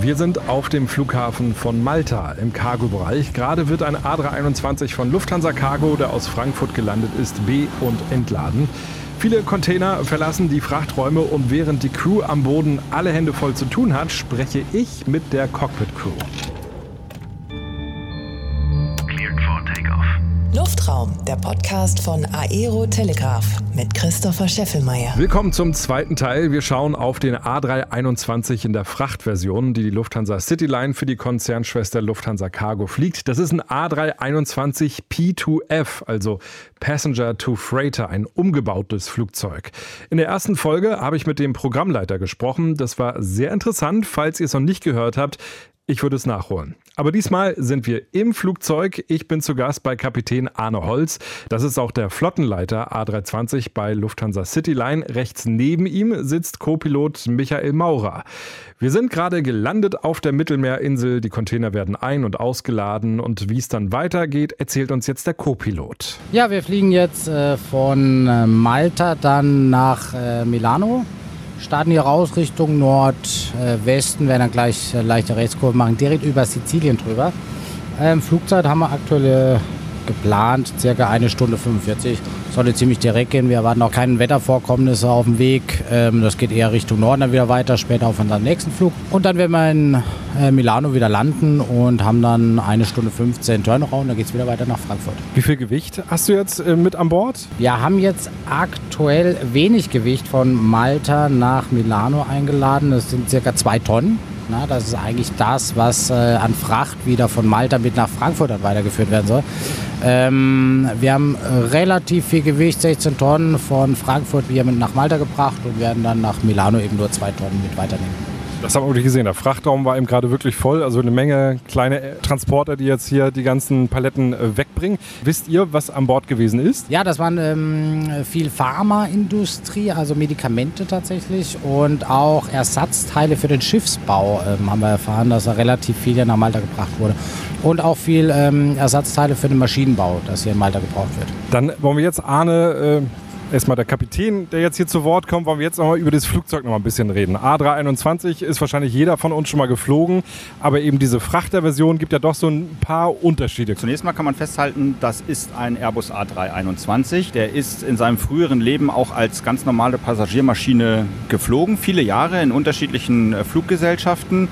Wir sind auf dem Flughafen von Malta im Cargo-Bereich. Gerade wird ein A321 von Lufthansa Cargo, der aus Frankfurt gelandet ist, be- und entladen. Viele Container verlassen die Frachträume und während die Crew am Boden alle Hände voll zu tun hat, spreche ich mit der Cockpit-Crew. Luftraum, der Podcast von Aero Telegraph mit Christopher Scheffelmeier. Willkommen zum zweiten Teil. Wir schauen auf den A321 in der Frachtversion, die die Lufthansa Cityline für die Konzernschwester Lufthansa Cargo fliegt. Das ist ein A321 P2F, also Passenger to Freighter, ein umgebautes Flugzeug. In der ersten Folge habe ich mit dem Programmleiter gesprochen. Das war sehr interessant. Falls ihr es noch nicht gehört habt, ich würde es nachholen. Aber diesmal sind wir im Flugzeug. Ich bin zu Gast bei Kapitän Arne Holz. Das ist auch der Flottenleiter A320 bei Lufthansa Cityline. Rechts neben ihm sitzt Co-Pilot Michael Maurer. Wir sind gerade gelandet auf der Mittelmeerinsel. Die Container werden ein- und ausgeladen. Und wie es dann weitergeht, erzählt uns jetzt der Co-Pilot. Ja, wir fliegen jetzt äh, von äh, Malta dann nach äh, Milano. Starten hier raus Richtung Nordwesten, werden dann gleich äh, leichte Rechtskurve machen, direkt über Sizilien drüber. Ähm, Flugzeit haben wir aktuell äh, geplant, circa eine Stunde 45. Sollte ziemlich direkt gehen. Wir erwarten auch keine Wettervorkommnisse auf dem Weg. Ähm, das geht eher Richtung Norden dann wieder weiter, später auf unseren nächsten Flug. Und dann werden wir in äh, Milano wieder landen und haben dann eine Stunde 15 Turnaround. Dann geht es wieder weiter nach Frankfurt. Wie viel Gewicht hast du jetzt äh, mit an Bord? Wir haben jetzt aktuell wenig Gewicht von Malta nach Milano eingeladen. Das sind circa zwei Tonnen. Na, das ist eigentlich das, was äh, an Fracht wieder von Malta mit nach Frankfurt dann weitergeführt werden soll. Ähm, wir haben relativ viel Gewicht, 16 Tonnen von Frankfurt hier mit nach Malta gebracht und werden dann nach Milano eben nur zwei Tonnen mit weiternehmen. Das haben wir wirklich gesehen. Der Frachtraum war eben gerade wirklich voll. Also eine Menge kleine Transporter, die jetzt hier die ganzen Paletten äh, wegbringen. Wisst ihr, was an Bord gewesen ist? Ja, das waren ähm, viel Pharmaindustrie, also Medikamente tatsächlich und auch Ersatzteile für den Schiffsbau ähm, haben wir erfahren, dass da relativ viel hier nach Malta gebracht wurde. Und auch viel ähm, Ersatzteile für den Maschinenbau, das hier in Malta gebraucht wird. Dann wollen wir jetzt Arne, äh, erstmal der Kapitän, der jetzt hier zu Wort kommt, wollen wir jetzt nochmal über das Flugzeug noch mal ein bisschen reden. A321 ist wahrscheinlich jeder von uns schon mal geflogen, aber eben diese Frachterversion gibt ja doch so ein paar Unterschiede. Zunächst mal kann man festhalten, das ist ein Airbus A321. Der ist in seinem früheren Leben auch als ganz normale Passagiermaschine geflogen, viele Jahre in unterschiedlichen äh, Fluggesellschaften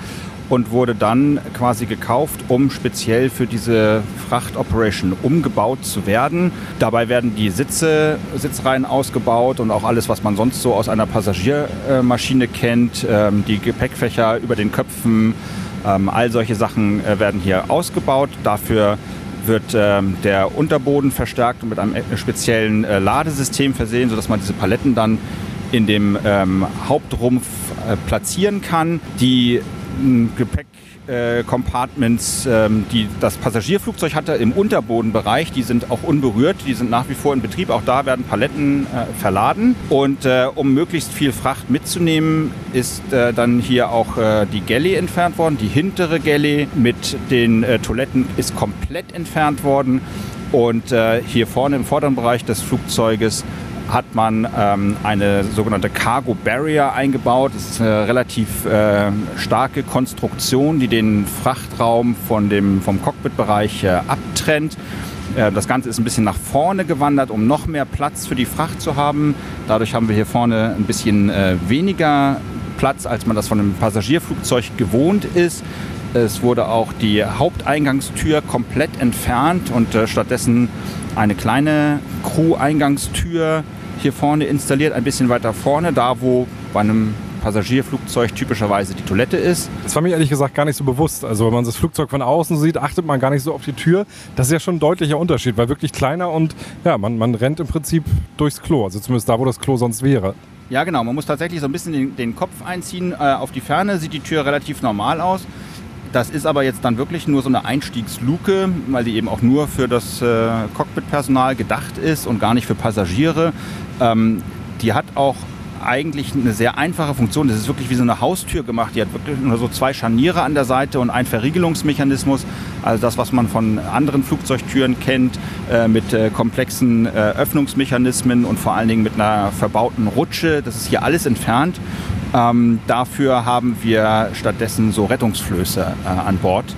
und wurde dann quasi gekauft, um speziell für diese Frachtoperation umgebaut zu werden. Dabei werden die Sitze, Sitzreihen ausgebaut und auch alles, was man sonst so aus einer Passagiermaschine kennt, ähm, die Gepäckfächer über den Köpfen, ähm, all solche Sachen äh, werden hier ausgebaut. Dafür wird ähm, der Unterboden verstärkt und mit einem äh, speziellen äh, Ladesystem versehen, sodass man diese Paletten dann in dem Hauptrumpf platzieren kann. Die Gepäck-Compartments, ähm, die das Passagierflugzeug hatte im Unterbodenbereich, die sind auch unberührt, die sind nach wie vor in Betrieb. Auch da werden Paletten äh, verladen. Und äh, um möglichst viel Fracht mitzunehmen, ist äh, dann hier auch äh, die Galley entfernt worden. Die hintere Galley mit den äh, Toiletten ist komplett entfernt worden. Und äh, hier vorne im vorderen Bereich des Flugzeuges hat man ähm, eine sogenannte Cargo Barrier eingebaut. Das ist eine relativ äh, starke Konstruktion, die den Frachtraum von dem, vom Cockpitbereich äh, abtrennt. Äh, das Ganze ist ein bisschen nach vorne gewandert, um noch mehr Platz für die Fracht zu haben. Dadurch haben wir hier vorne ein bisschen äh, weniger Platz, als man das von einem Passagierflugzeug gewohnt ist. Es wurde auch die Haupteingangstür komplett entfernt und äh, stattdessen eine kleine Crew-Eingangstür hier vorne installiert, ein bisschen weiter vorne, da wo bei einem Passagierflugzeug typischerweise die Toilette ist. Das war mir ehrlich gesagt gar nicht so bewusst. Also wenn man das Flugzeug von außen sieht, achtet man gar nicht so auf die Tür. Das ist ja schon ein deutlicher Unterschied, weil wirklich kleiner und ja, man, man rennt im Prinzip durchs Klo. Also zumindest da, wo das Klo sonst wäre. Ja, genau. Man muss tatsächlich so ein bisschen den, den Kopf einziehen. Äh, auf die Ferne sieht die Tür relativ normal aus. Das ist aber jetzt dann wirklich nur so eine Einstiegsluke, weil die eben auch nur für das äh, Cockpitpersonal gedacht ist und gar nicht für Passagiere. Ähm, die hat auch eigentlich eine sehr einfache Funktion. Das ist wirklich wie so eine Haustür gemacht. Die hat wirklich nur so zwei Scharniere an der Seite und einen Verriegelungsmechanismus. Also das, was man von anderen Flugzeugtüren kennt, äh, mit äh, komplexen äh, Öffnungsmechanismen und vor allen Dingen mit einer verbauten Rutsche. Das ist hier alles entfernt. Ähm, dafür haben wir stattdessen so Rettungsflöße äh, an Bord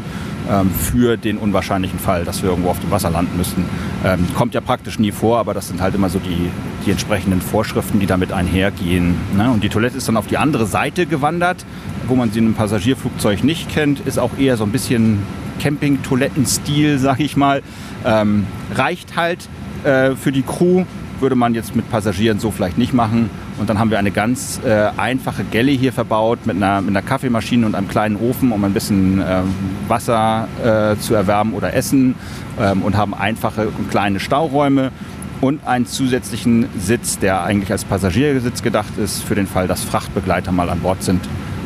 ähm, für den unwahrscheinlichen Fall, dass wir irgendwo auf dem Wasser landen müssten. Ähm, kommt ja praktisch nie vor, aber das sind halt immer so die, die entsprechenden Vorschriften, die damit einhergehen. Ne? Und die Toilette ist dann auf die andere Seite gewandert, wo man sie in einem Passagierflugzeug nicht kennt, ist auch eher so ein bisschen Camping-Toilettenstil, sag ich mal. Ähm, reicht halt äh, für die Crew, würde man jetzt mit Passagieren so vielleicht nicht machen. Und dann haben wir eine ganz äh, einfache Galley hier verbaut mit einer, mit einer Kaffeemaschine und einem kleinen Ofen, um ein bisschen äh, Wasser äh, zu erwärmen oder Essen ähm, und haben einfache und kleine Stauräume und einen zusätzlichen Sitz, der eigentlich als Passagiersitz gedacht ist, für den Fall, dass Frachtbegleiter mal an Bord sind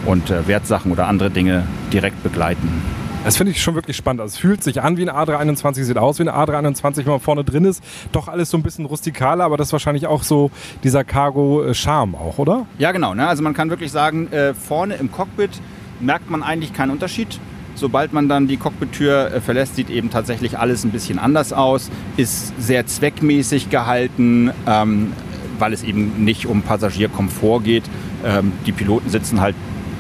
und äh, Wertsachen oder andere Dinge direkt begleiten. Das finde ich schon wirklich spannend. Also es fühlt sich an wie ein A321, sieht aus wie ein A321, wenn man vorne drin ist. Doch alles so ein bisschen rustikaler, aber das ist wahrscheinlich auch so dieser Cargo-Charme auch, oder? Ja, genau. Ne? Also man kann wirklich sagen, äh, vorne im Cockpit merkt man eigentlich keinen Unterschied. Sobald man dann die Cockpit-Tür äh, verlässt, sieht eben tatsächlich alles ein bisschen anders aus, ist sehr zweckmäßig gehalten, ähm, weil es eben nicht um Passagierkomfort geht. Ähm, die Piloten sitzen halt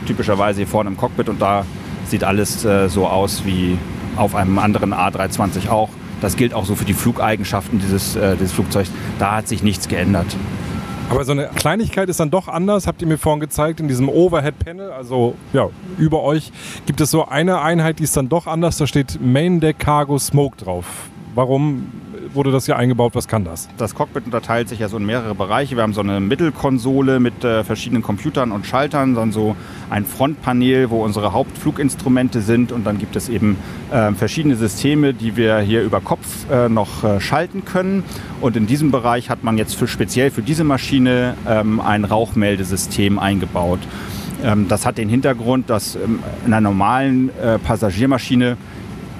typischerweise hier vorne im Cockpit und da sieht alles äh, so aus wie auf einem anderen A320 auch. Das gilt auch so für die Flugeigenschaften dieses, äh, dieses Flugzeugs. Da hat sich nichts geändert. Aber so eine Kleinigkeit ist dann doch anders, habt ihr mir vorhin gezeigt, in diesem Overhead-Panel, also ja, über euch gibt es so eine Einheit, die ist dann doch anders, da steht Main Deck Cargo Smoke drauf. Warum wurde das hier eingebaut? Was kann das? Das Cockpit unterteilt sich ja so in mehrere Bereiche. Wir haben so eine Mittelkonsole mit äh, verschiedenen Computern und Schaltern, dann so ein Frontpanel, wo unsere Hauptfluginstrumente sind und dann gibt es eben äh, verschiedene Systeme, die wir hier über Kopf äh, noch äh, schalten können. Und in diesem Bereich hat man jetzt für, speziell für diese Maschine ähm, ein Rauchmeldesystem eingebaut. Ähm, das hat den Hintergrund, dass ähm, in einer normalen äh, Passagiermaschine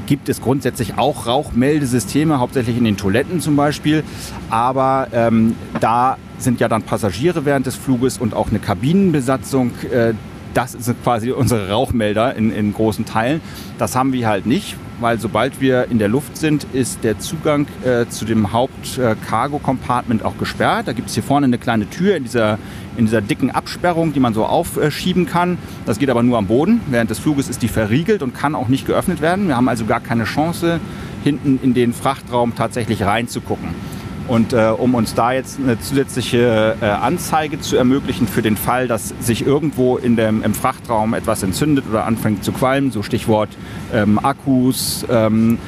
gibt es grundsätzlich auch Rauchmeldesysteme, hauptsächlich in den Toiletten zum Beispiel. Aber ähm, da sind ja dann Passagiere während des Fluges und auch eine Kabinenbesatzung. Äh, das sind quasi unsere Rauchmelder in, in großen Teilen. Das haben wir halt nicht, weil sobald wir in der Luft sind, ist der Zugang äh, zu dem Haupt-Cargo-Compartment auch gesperrt. Da gibt es hier vorne eine kleine Tür in dieser, in dieser dicken Absperrung, die man so aufschieben kann. Das geht aber nur am Boden. Während des Fluges ist die verriegelt und kann auch nicht geöffnet werden. Wir haben also gar keine Chance, hinten in den Frachtraum tatsächlich reinzugucken. Und äh, um uns da jetzt eine zusätzliche äh, Anzeige zu ermöglichen für den Fall, dass sich irgendwo in dem, im Frachtraum etwas entzündet oder anfängt zu qualmen, so Stichwort ähm, Akkus, ähm,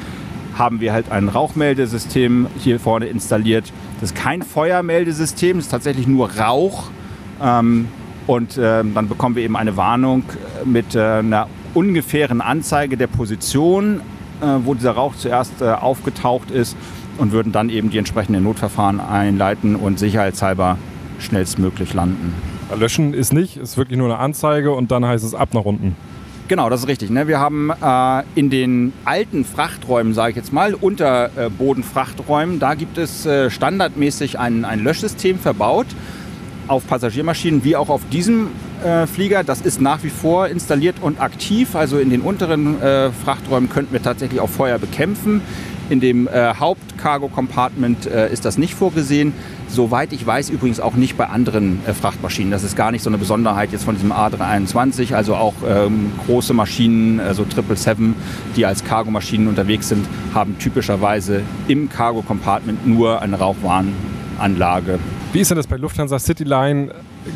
haben wir halt ein Rauchmeldesystem hier vorne installiert. Das ist kein Feuermeldesystem, das ist tatsächlich nur Rauch. Ähm, und äh, dann bekommen wir eben eine Warnung mit äh, einer ungefähren Anzeige der Position, äh, wo dieser Rauch zuerst äh, aufgetaucht ist und würden dann eben die entsprechenden Notverfahren einleiten und sicherheitshalber schnellstmöglich landen. Löschen ist nicht, ist wirklich nur eine Anzeige und dann heißt es ab nach unten. Genau, das ist richtig. Ne? Wir haben äh, in den alten Frachträumen, sage ich jetzt mal, Unterbodenfrachträumen, da gibt es äh, standardmäßig ein, ein Löschsystem verbaut auf Passagiermaschinen wie auch auf diesem äh, Flieger. Das ist nach wie vor installiert und aktiv. Also in den unteren äh, Frachträumen könnten wir tatsächlich auch Feuer bekämpfen. In dem äh, Haupt-Cargo-Compartment äh, ist das nicht vorgesehen. Soweit ich weiß, übrigens auch nicht bei anderen äh, Frachtmaschinen. Das ist gar nicht so eine Besonderheit jetzt von diesem A321. Also auch ähm, große Maschinen, also 777, die als Cargomaschinen unterwegs sind, haben typischerweise im Cargo-Compartment nur eine Rauchwarnanlage. Wie ist denn das bei Lufthansa Cityline?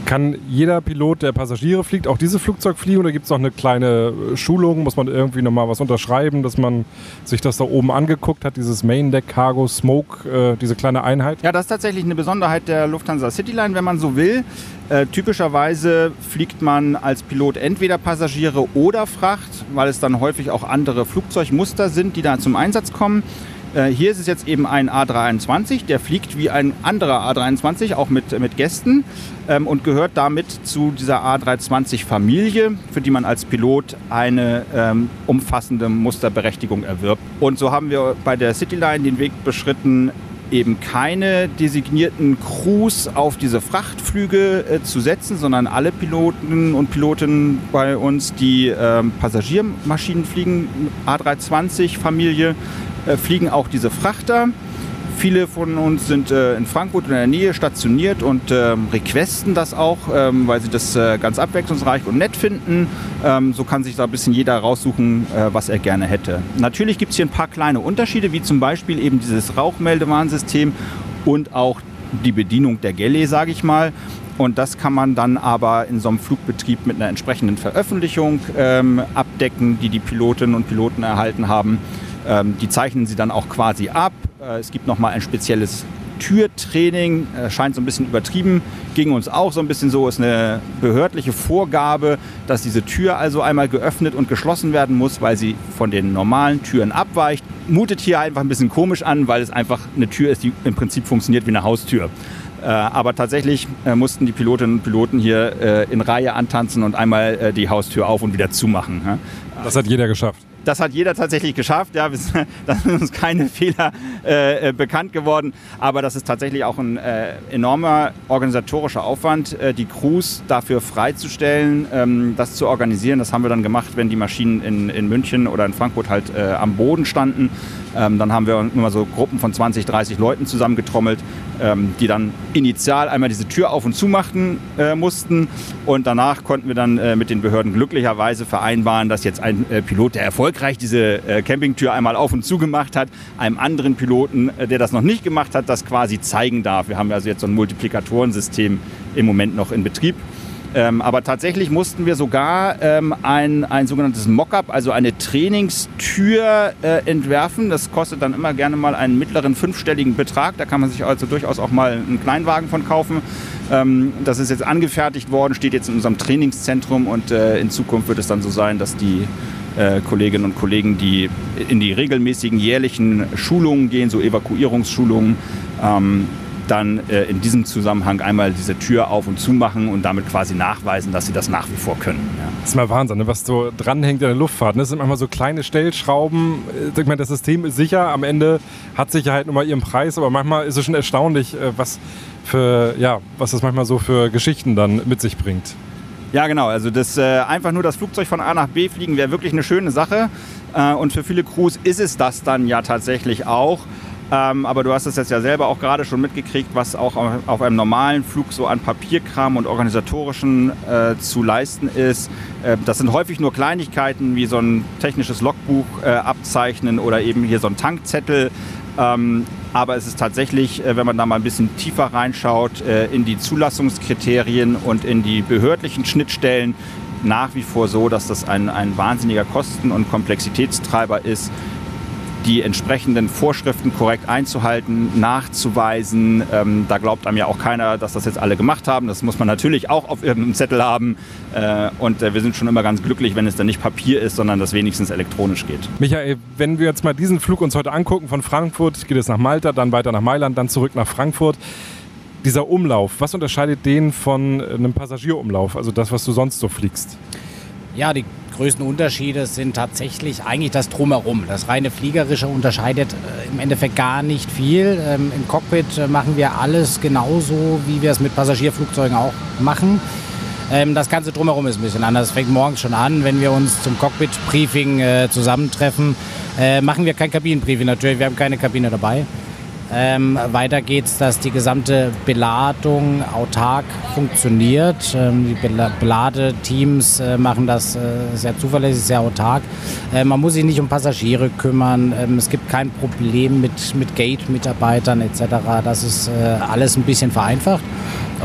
Kann jeder Pilot, der Passagiere fliegt, auch dieses Flugzeug fliegen oder gibt es noch eine kleine äh, Schulung? Muss man irgendwie nochmal was unterschreiben, dass man sich das da oben angeguckt hat, dieses Main Deck Cargo Smoke, äh, diese kleine Einheit? Ja, das ist tatsächlich eine Besonderheit der Lufthansa Cityline, wenn man so will. Äh, typischerweise fliegt man als Pilot entweder Passagiere oder Fracht, weil es dann häufig auch andere Flugzeugmuster sind, die da zum Einsatz kommen. Äh, hier ist es jetzt eben ein A321, der fliegt wie ein anderer A320, auch mit, mit Gästen ähm, und gehört damit zu dieser A320-Familie, für die man als Pilot eine ähm, umfassende Musterberechtigung erwirbt. Und so haben wir bei der Cityline den Weg beschritten, eben keine designierten Crews auf diese Frachtflüge äh, zu setzen, sondern alle Piloten und Pilotinnen bei uns, die äh, Passagiermaschinen fliegen, A320-Familie, äh, fliegen auch diese Frachter. Viele von uns sind äh, in Frankfurt in der Nähe stationiert und ähm, requesten das auch, ähm, weil sie das äh, ganz abwechslungsreich und nett finden. Ähm, so kann sich da ein bisschen jeder raussuchen, äh, was er gerne hätte. Natürlich gibt es hier ein paar kleine Unterschiede, wie zum Beispiel eben dieses Rauchmeldewarnsystem und auch die Bedienung der Galley, sage ich mal. Und das kann man dann aber in so einem Flugbetrieb mit einer entsprechenden Veröffentlichung ähm, abdecken, die die Pilotinnen und Piloten erhalten haben. Ähm, die zeichnen sie dann auch quasi ab. Äh, es gibt nochmal ein spezielles Türtraining, äh, scheint so ein bisschen übertrieben, ging uns auch so ein bisschen so, ist eine behördliche Vorgabe, dass diese Tür also einmal geöffnet und geschlossen werden muss, weil sie von den normalen Türen abweicht. Mutet hier einfach ein bisschen komisch an, weil es einfach eine Tür ist, die im Prinzip funktioniert wie eine Haustür. Äh, aber tatsächlich äh, mussten die Pilotinnen und Piloten hier äh, in Reihe antanzen und einmal die Haustür auf und wieder zumachen. Das hat jeder geschafft. Das hat jeder tatsächlich geschafft. Ja, da sind uns keine Fehler äh, bekannt geworden. Aber das ist tatsächlich auch ein äh, enormer organisatorischer Aufwand, äh, die Crews dafür freizustellen, ähm, das zu organisieren. Das haben wir dann gemacht, wenn die Maschinen in, in München oder in Frankfurt halt am Boden standen. Ähm, dann haben wir immer so Gruppen von 20, 30 Leuten zusammengetrommelt, ähm, die dann initial einmal diese Tür auf und zu machen äh, mussten. Und danach konnten wir dann äh, mit den Behörden glücklicherweise vereinbaren, dass jetzt ein äh, Pilot, der erfolgreich diese äh, Campingtür einmal auf und zu gemacht hat, einem anderen Piloten, äh, der das noch nicht gemacht hat, das quasi zeigen darf. Wir haben also jetzt so ein Multiplikatorensystem im Moment noch in Betrieb. Ähm, aber tatsächlich mussten wir sogar ähm, ein, ein sogenanntes Mockup, also eine Trainingstür äh, entwerfen. Das kostet dann immer gerne mal einen mittleren fünfstelligen Betrag. Da kann man sich also durchaus auch mal einen Kleinwagen von kaufen. Ähm, das ist jetzt angefertigt worden, steht jetzt in unserem Trainingszentrum und äh, in Zukunft wird es dann so sein, dass die äh, Kolleginnen und Kollegen, die in die regelmäßigen jährlichen Schulungen gehen, so Evakuierungsschulungen, ähm, dann äh, in diesem Zusammenhang einmal diese Tür auf und zu machen und damit quasi nachweisen, dass sie das nach wie vor können. Ja. Das ist mal Wahnsinn, ne? was so dranhängt in der Luftfahrt. Ne? Das sind manchmal so kleine Stellschrauben. Ich meine, das System ist sicher, am Ende hat Sicherheit nun mal ihren Preis, aber manchmal ist es schon erstaunlich, äh, was, für, ja, was das manchmal so für Geschichten dann mit sich bringt. Ja, genau. Also das äh, einfach nur das Flugzeug von A nach B fliegen wäre wirklich eine schöne Sache. Äh, und für viele Crews ist es das dann ja tatsächlich auch. Ähm, aber du hast es jetzt ja selber auch gerade schon mitgekriegt, was auch auf einem normalen Flug so an Papierkram und organisatorischen äh, zu leisten ist. Äh, das sind häufig nur Kleinigkeiten wie so ein technisches Logbuch äh, abzeichnen oder eben hier so ein Tankzettel. Ähm, aber es ist tatsächlich, äh, wenn man da mal ein bisschen tiefer reinschaut, äh, in die Zulassungskriterien und in die behördlichen Schnittstellen nach wie vor so, dass das ein, ein wahnsinniger Kosten- und Komplexitätstreiber ist, die entsprechenden Vorschriften korrekt einzuhalten, nachzuweisen. Ähm, da glaubt einem ja auch keiner, dass das jetzt alle gemacht haben. Das muss man natürlich auch auf irgendeinem Zettel haben. Äh, und äh, wir sind schon immer ganz glücklich, wenn es dann nicht Papier ist, sondern das wenigstens elektronisch geht. Michael, wenn wir jetzt mal diesen Flug uns heute angucken, von Frankfurt geht es nach Malta, dann weiter nach Mailand, dann zurück nach Frankfurt. Dieser Umlauf, was unterscheidet den von einem Passagierumlauf, also das, was du sonst so fliegst? Ja, die größten Unterschiede sind tatsächlich eigentlich das Drumherum. Das reine Fliegerische unterscheidet äh, im Endeffekt gar nicht viel. Ähm, Im Cockpit äh, machen wir alles genauso, wie wir es mit Passagierflugzeugen auch machen. Ähm, das Ganze drumherum ist ein bisschen anders. Es fängt morgens schon an, wenn wir uns zum Cockpit-Briefing äh, zusammentreffen. Machen wir kein Kabinenbriefing natürlich, wir haben keine Kabine dabei. Ähm, weiter es, dass die gesamte Beladung autark funktioniert. Ähm, die Beladeteams äh, machen das äh, sehr zuverlässig, sehr autark. Äh, man muss sich nicht um Passagiere kümmern. Ähm, es gibt kein Problem mit, mit Gate-Mitarbeitern etc. Das ist äh, alles ein bisschen vereinfacht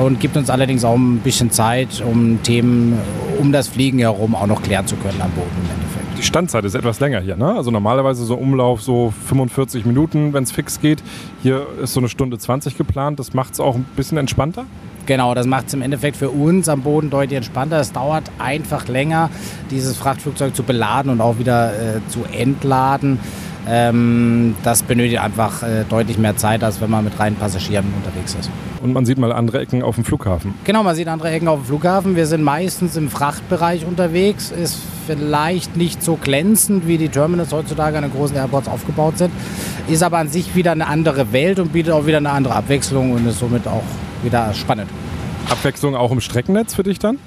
und gibt uns allerdings auch ein bisschen Zeit, um Themen um das Fliegen herum auch noch klären zu können am Boden. Die Standzeit ist etwas länger hier, ne? Also normalerweise so Umlauf so 45 Minuten, wenn es fix geht. Hier ist so eine Stunde 20 geplant. Das macht es auch ein bisschen entspannter? Genau, das macht es im Endeffekt für uns am Boden deutlich entspannter. Es dauert einfach länger, dieses Frachtflugzeug zu beladen und auch wieder äh, zu entladen. Ähm, das benötigt einfach äh, deutlich mehr Zeit, als wenn man mit reinen Passagieren unterwegs ist. Und man sieht mal andere Ecken auf dem Flughafen. Genau, man sieht andere Ecken auf dem Flughafen. Wir sind meistens im Frachtbereich unterwegs. Ist vielleicht nicht so glänzend, wie die Terminals heutzutage an den großen Airports aufgebaut sind. Ist aber an sich wieder eine andere Welt und bietet auch wieder eine andere Abwechslung und ist somit auch wieder spannend. Abwechslung auch im Streckennetz für dich dann?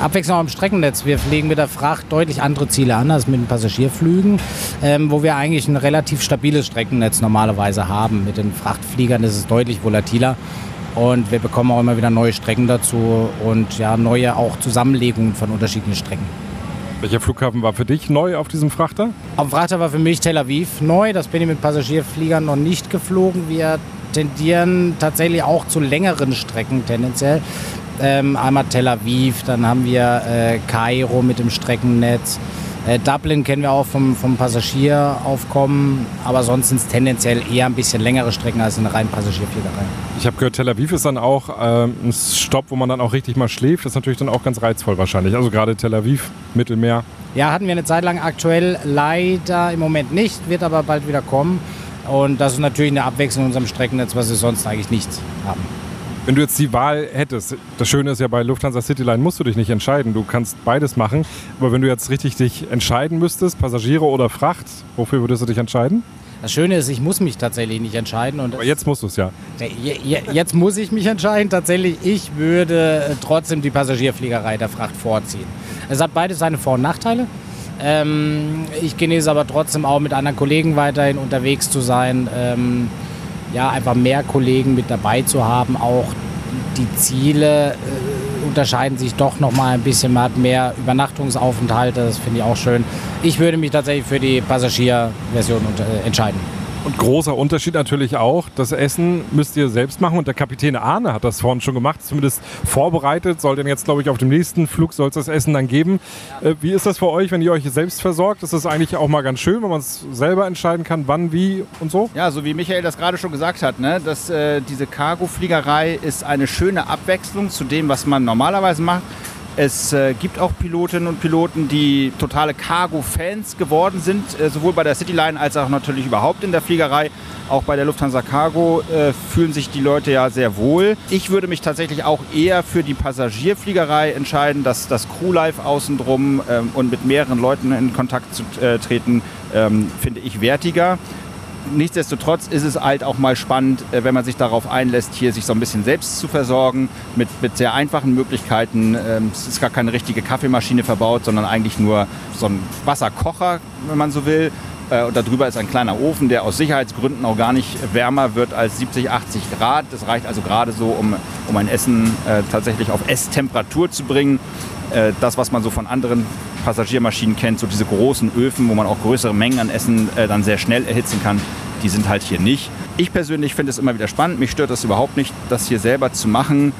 Abwechslung im Streckennetz. Wir fliegen mit der Fracht deutlich andere Ziele an als mit den Passagierflügen, ähm, wo wir eigentlich ein relativ stabiles Streckennetz normalerweise haben. Mit den Frachtfliegern ist es deutlich volatiler. Und wir bekommen auch immer wieder neue Strecken dazu und ja, neue auch Zusammenlegungen von unterschiedlichen Strecken. Welcher Flughafen war für dich neu auf diesem Frachter? Auf dem Frachter war für mich Tel Aviv neu. Das bin ich mit Passagierfliegern noch nicht geflogen. Wir tendieren tatsächlich auch zu längeren Strecken tendenziell. Ähm, einmal Tel Aviv, dann haben wir äh, Kairo mit dem Streckennetz. Äh, Dublin kennen wir auch vom, vom Passagieraufkommen, aber sonst sind es tendenziell eher ein bisschen längere Strecken als eine rein Passagierfliegerei. Ich habe gehört, Tel Aviv ist dann auch äh, ein Stopp, wo man dann auch richtig mal schläft. Das ist natürlich dann auch ganz reizvoll wahrscheinlich. Also gerade Tel Aviv, Mittelmeer. Ja, hatten wir eine Zeit lang aktuell leider im Moment nicht, wird aber bald wieder kommen. Und das ist natürlich eine Abwechslung in unserem Streckennetz, was wir sonst eigentlich nicht haben. Wenn du jetzt die Wahl hättest, das Schöne ist ja bei Lufthansa Cityline musst du dich nicht entscheiden. Du kannst beides machen. Aber wenn du jetzt richtig dich entscheiden müsstest, Passagiere oder Fracht, wofür würdest du dich entscheiden? Das Schöne ist, ich muss mich tatsächlich nicht entscheiden. Und Aber jetzt musst du es ja. Jetzt muss ich mich entscheiden. Tatsächlich, ich würde trotzdem die Passagierfliegerei der Fracht vorziehen. Es hat beide seine Vor- und Nachteile. Ähm, ich genieße aber trotzdem auch mit anderen Kollegen weiterhin unterwegs zu sein. Ähm, ja, einfach mehr Kollegen mit dabei zu haben. Auch die Ziele äh, unterscheiden sich doch noch mal ein bisschen. Man hat mehr Übernachtungsaufenthalte, das finde ich auch schön. Ich würde mich tatsächlich für die Passagierversion äh, entscheiden. Und großer Unterschied natürlich auch, das Essen müsst ihr selbst machen und der Kapitän Arne hat das vorhin schon gemacht, zumindest vorbereitet, soll denn jetzt glaube ich auf dem nächsten Flug soll es das Essen dann geben. Äh, wie ist das für euch, wenn ihr euch selbst versorgt? Ist das eigentlich auch mal ganz schön, wenn man es selber entscheiden kann, wann, wie und so? Ja, so wie Michael das gerade schon gesagt hat, ne, dass äh, diese Cargo-Fliegerei ist eine schöne Abwechslung zu dem, was man normalerweise macht. Es äh, gibt auch Pilotinnen und Piloten, die totale Cargo-Fans geworden sind, äh, sowohl bei der Cityline als auch natürlich überhaupt in der Fliegerei. Auch bei der Lufthansa Cargo äh, fühlen sich die Leute ja sehr wohl. Ich würde mich tatsächlich auch eher für die Passagierfliegerei entscheiden, dass das Crewlife außenrum ähm, und mit mehreren Leuten in Kontakt zu äh, treten, ähm, finde ich wertiger nichtsdestotrotz ist es halt auch mal spannend, äh, wenn man sich darauf einlässt, hier sich so ein bisschen selbst zu versorgen mit, mit sehr einfachen Möglichkeiten. Ähm, es ist gar keine richtige Kaffeemaschine verbaut, sondern eigentlich nur so ein Wasserkocher, wenn man so will. Äh, und darüber ist ein kleiner Ofen, der aus Sicherheitsgründen auch gar nicht wärmer wird als 70, 80 Grad. Das reicht also gerade so, um, um ein Essen äh, tatsächlich auf Esstemperatur zu bringen. Äh, das, was man so von anderen Passagiermaschinen kennt, so diese großen Öfen, wo man auch größere Mengen an Essen äh, dann sehr schnell erhitzen kann, die sind halt hier nicht. Ich persönlich finde es immer wieder spannend. Mich stört das überhaupt nicht, das hier selber zu machen.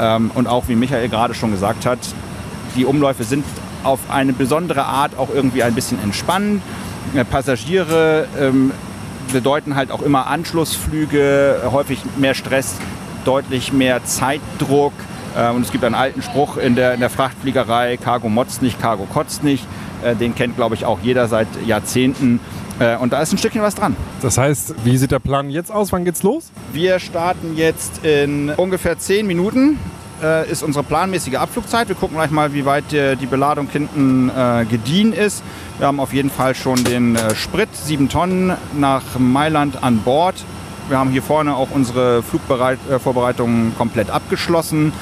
Ähm, und auch wie Michael gerade schon gesagt hat, die Umläufe sind auf eine besondere Art auch irgendwie ein bisschen entspannend. Äh, Passagiere ähm, bedeuten halt auch immer Anschlussflüge, häufig mehr Stress, deutlich mehr Zeitdruck. Äh, und es gibt einen alten Spruch in der, in der Frachtfliegerei, Cargo motzt nicht, Cargo kotzt nicht. Äh, den kennt, glaube ich, auch jeder seit Jahrzehnten. Und da ist ein Stückchen was dran. Das heißt, wie sieht der Plan jetzt aus? Wann geht's los? Wir starten jetzt in ungefähr zehn Minuten ist unsere planmäßige Abflugzeit. Wir gucken gleich mal, wie weit die Beladung hinten gediehen ist. Wir haben auf jeden Fall schon den Sprit, sieben Tonnen, nach Mailand an Bord. Wir haben hier vorne auch unsere Flugvorbereitungen komplett abgeschlossen.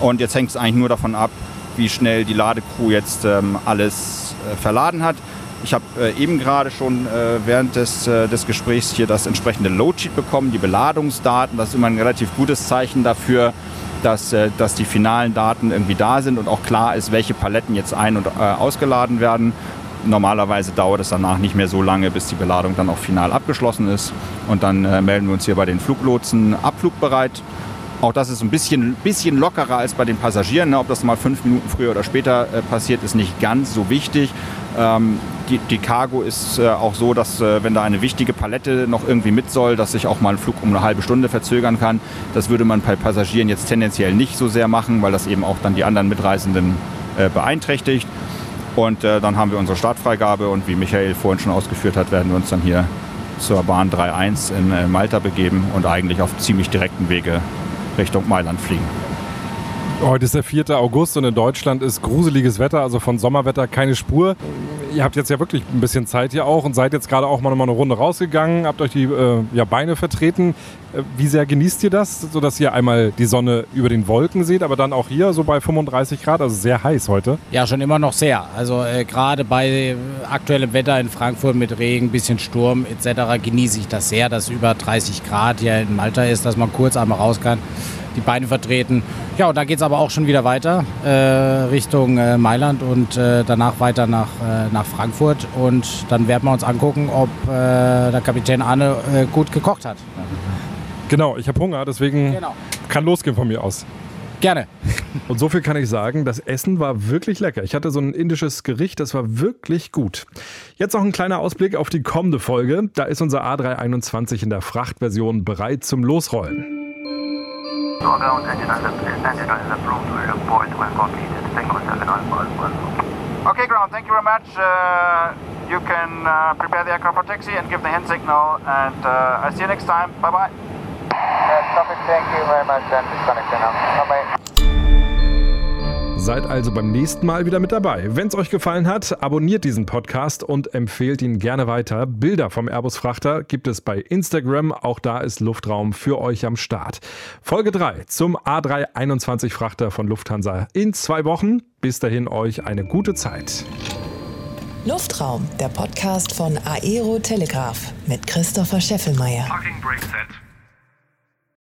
Und jetzt hängt es eigentlich nur davon ab, wie schnell die Ladecrew jetzt ähm, alles äh, verladen hat. Ich habe äh, eben gerade schon äh, während des, äh, des Gesprächs hier das entsprechende Loadsheet bekommen, die Beladungsdaten. Das ist immer ein relativ gutes Zeichen dafür, dass, äh, dass die finalen Daten irgendwie da sind und auch klar ist, welche Paletten jetzt ein- und äh, ausgeladen werden. Normalerweise dauert es danach nicht mehr so lange, bis die Beladung dann auch final abgeschlossen ist. Und dann melden wir uns hier bei den Fluglotsen abflugbereit. Auch das ist ein bisschen, bisschen lockerer als bei den Passagieren. Ne? Ob das mal fünf Minuten früher oder später äh, passiert, ist nicht ganz so wichtig. Ähm, die, die, Cargo ist äh, auch so, dass äh, wenn da eine wichtige Palette noch irgendwie mit soll, dass sich auch mal ein Flug um eine halbe Stunde verzögern kann. Das würde man bei Passagieren jetzt tendenziell nicht so sehr machen, weil das eben auch dann die anderen Mitreisenden äh, beeinträchtigt. Und äh, dann haben wir unsere Startfreigabe und wie Michael vorhin schon ausgeführt hat, werden wir uns dann hier zur Bahn 3.1 in äh, Malta begeben und eigentlich auf ziemlich direkten Wege Richtung Mailand fliegen. Heute ist der 4. August und in Deutschland ist gruseliges Wetter, also von Sommerwetter keine Spur. Ihr habt jetzt ja wirklich ein bisschen Zeit hier auch und seid jetzt gerade auch mal noch mal eine Runde rausgegangen, habt euch die äh, ja, Beine vertreten. Äh, wie sehr genießt ihr das, sodass ihr einmal die Sonne über den Wolken seht, aber dann auch hier so bei 35 Grad, also sehr heiß heute? Ja, schon immer noch sehr. Also äh, gerade bei aktuellem Wetter in Frankfurt mit Regen, bisschen Sturm etc. genieße ich das sehr, dass über 30 Grad hier in Malta ist, dass man kurz einmal raus kann die Beine vertreten. Ja, und da geht es aber auch schon wieder weiter äh, Richtung äh, Mailand und äh, danach weiter nach, äh, nach Frankfurt. Und dann werden wir uns angucken, ob der Kapitän Arne gut gekocht hat. Genau, ich habe Hunger, deswegen genau. kann losgehen von mir aus. Gerne. Und so viel kann ich sagen, das Essen war wirklich lecker. Ich hatte so ein indisches Gericht, das war wirklich gut. Jetzt noch ein kleiner Ausblick auf die kommende Folge. Da ist unser A321 in der Frachtversion bereit zum Losrollen. Northbound engine engine approved. We report when completed. Tango 7 Alpha Alpha. Okay, ground. Thank you very much. Uh, you can uh, prepare the aircraft for taxi and give the hand signal. And uh, I'll see you next time. Bye bye. Seid also beim nächsten Mal wieder mit dabei. Wenn es euch gefallen hat, abonniert diesen Podcast und empfehlt ihn gerne weiter. Bilder vom Airbus Frachter gibt es bei Instagram. Auch da ist Luftraum für euch am Start. Folge 3 zum A321 Frachter von Lufthansa in zwei Wochen. Bis dahin euch eine gute Zeit. Luftraum, der Podcast von Aero Telegraph mit Christopher Scheffelmeier. Parking brake set.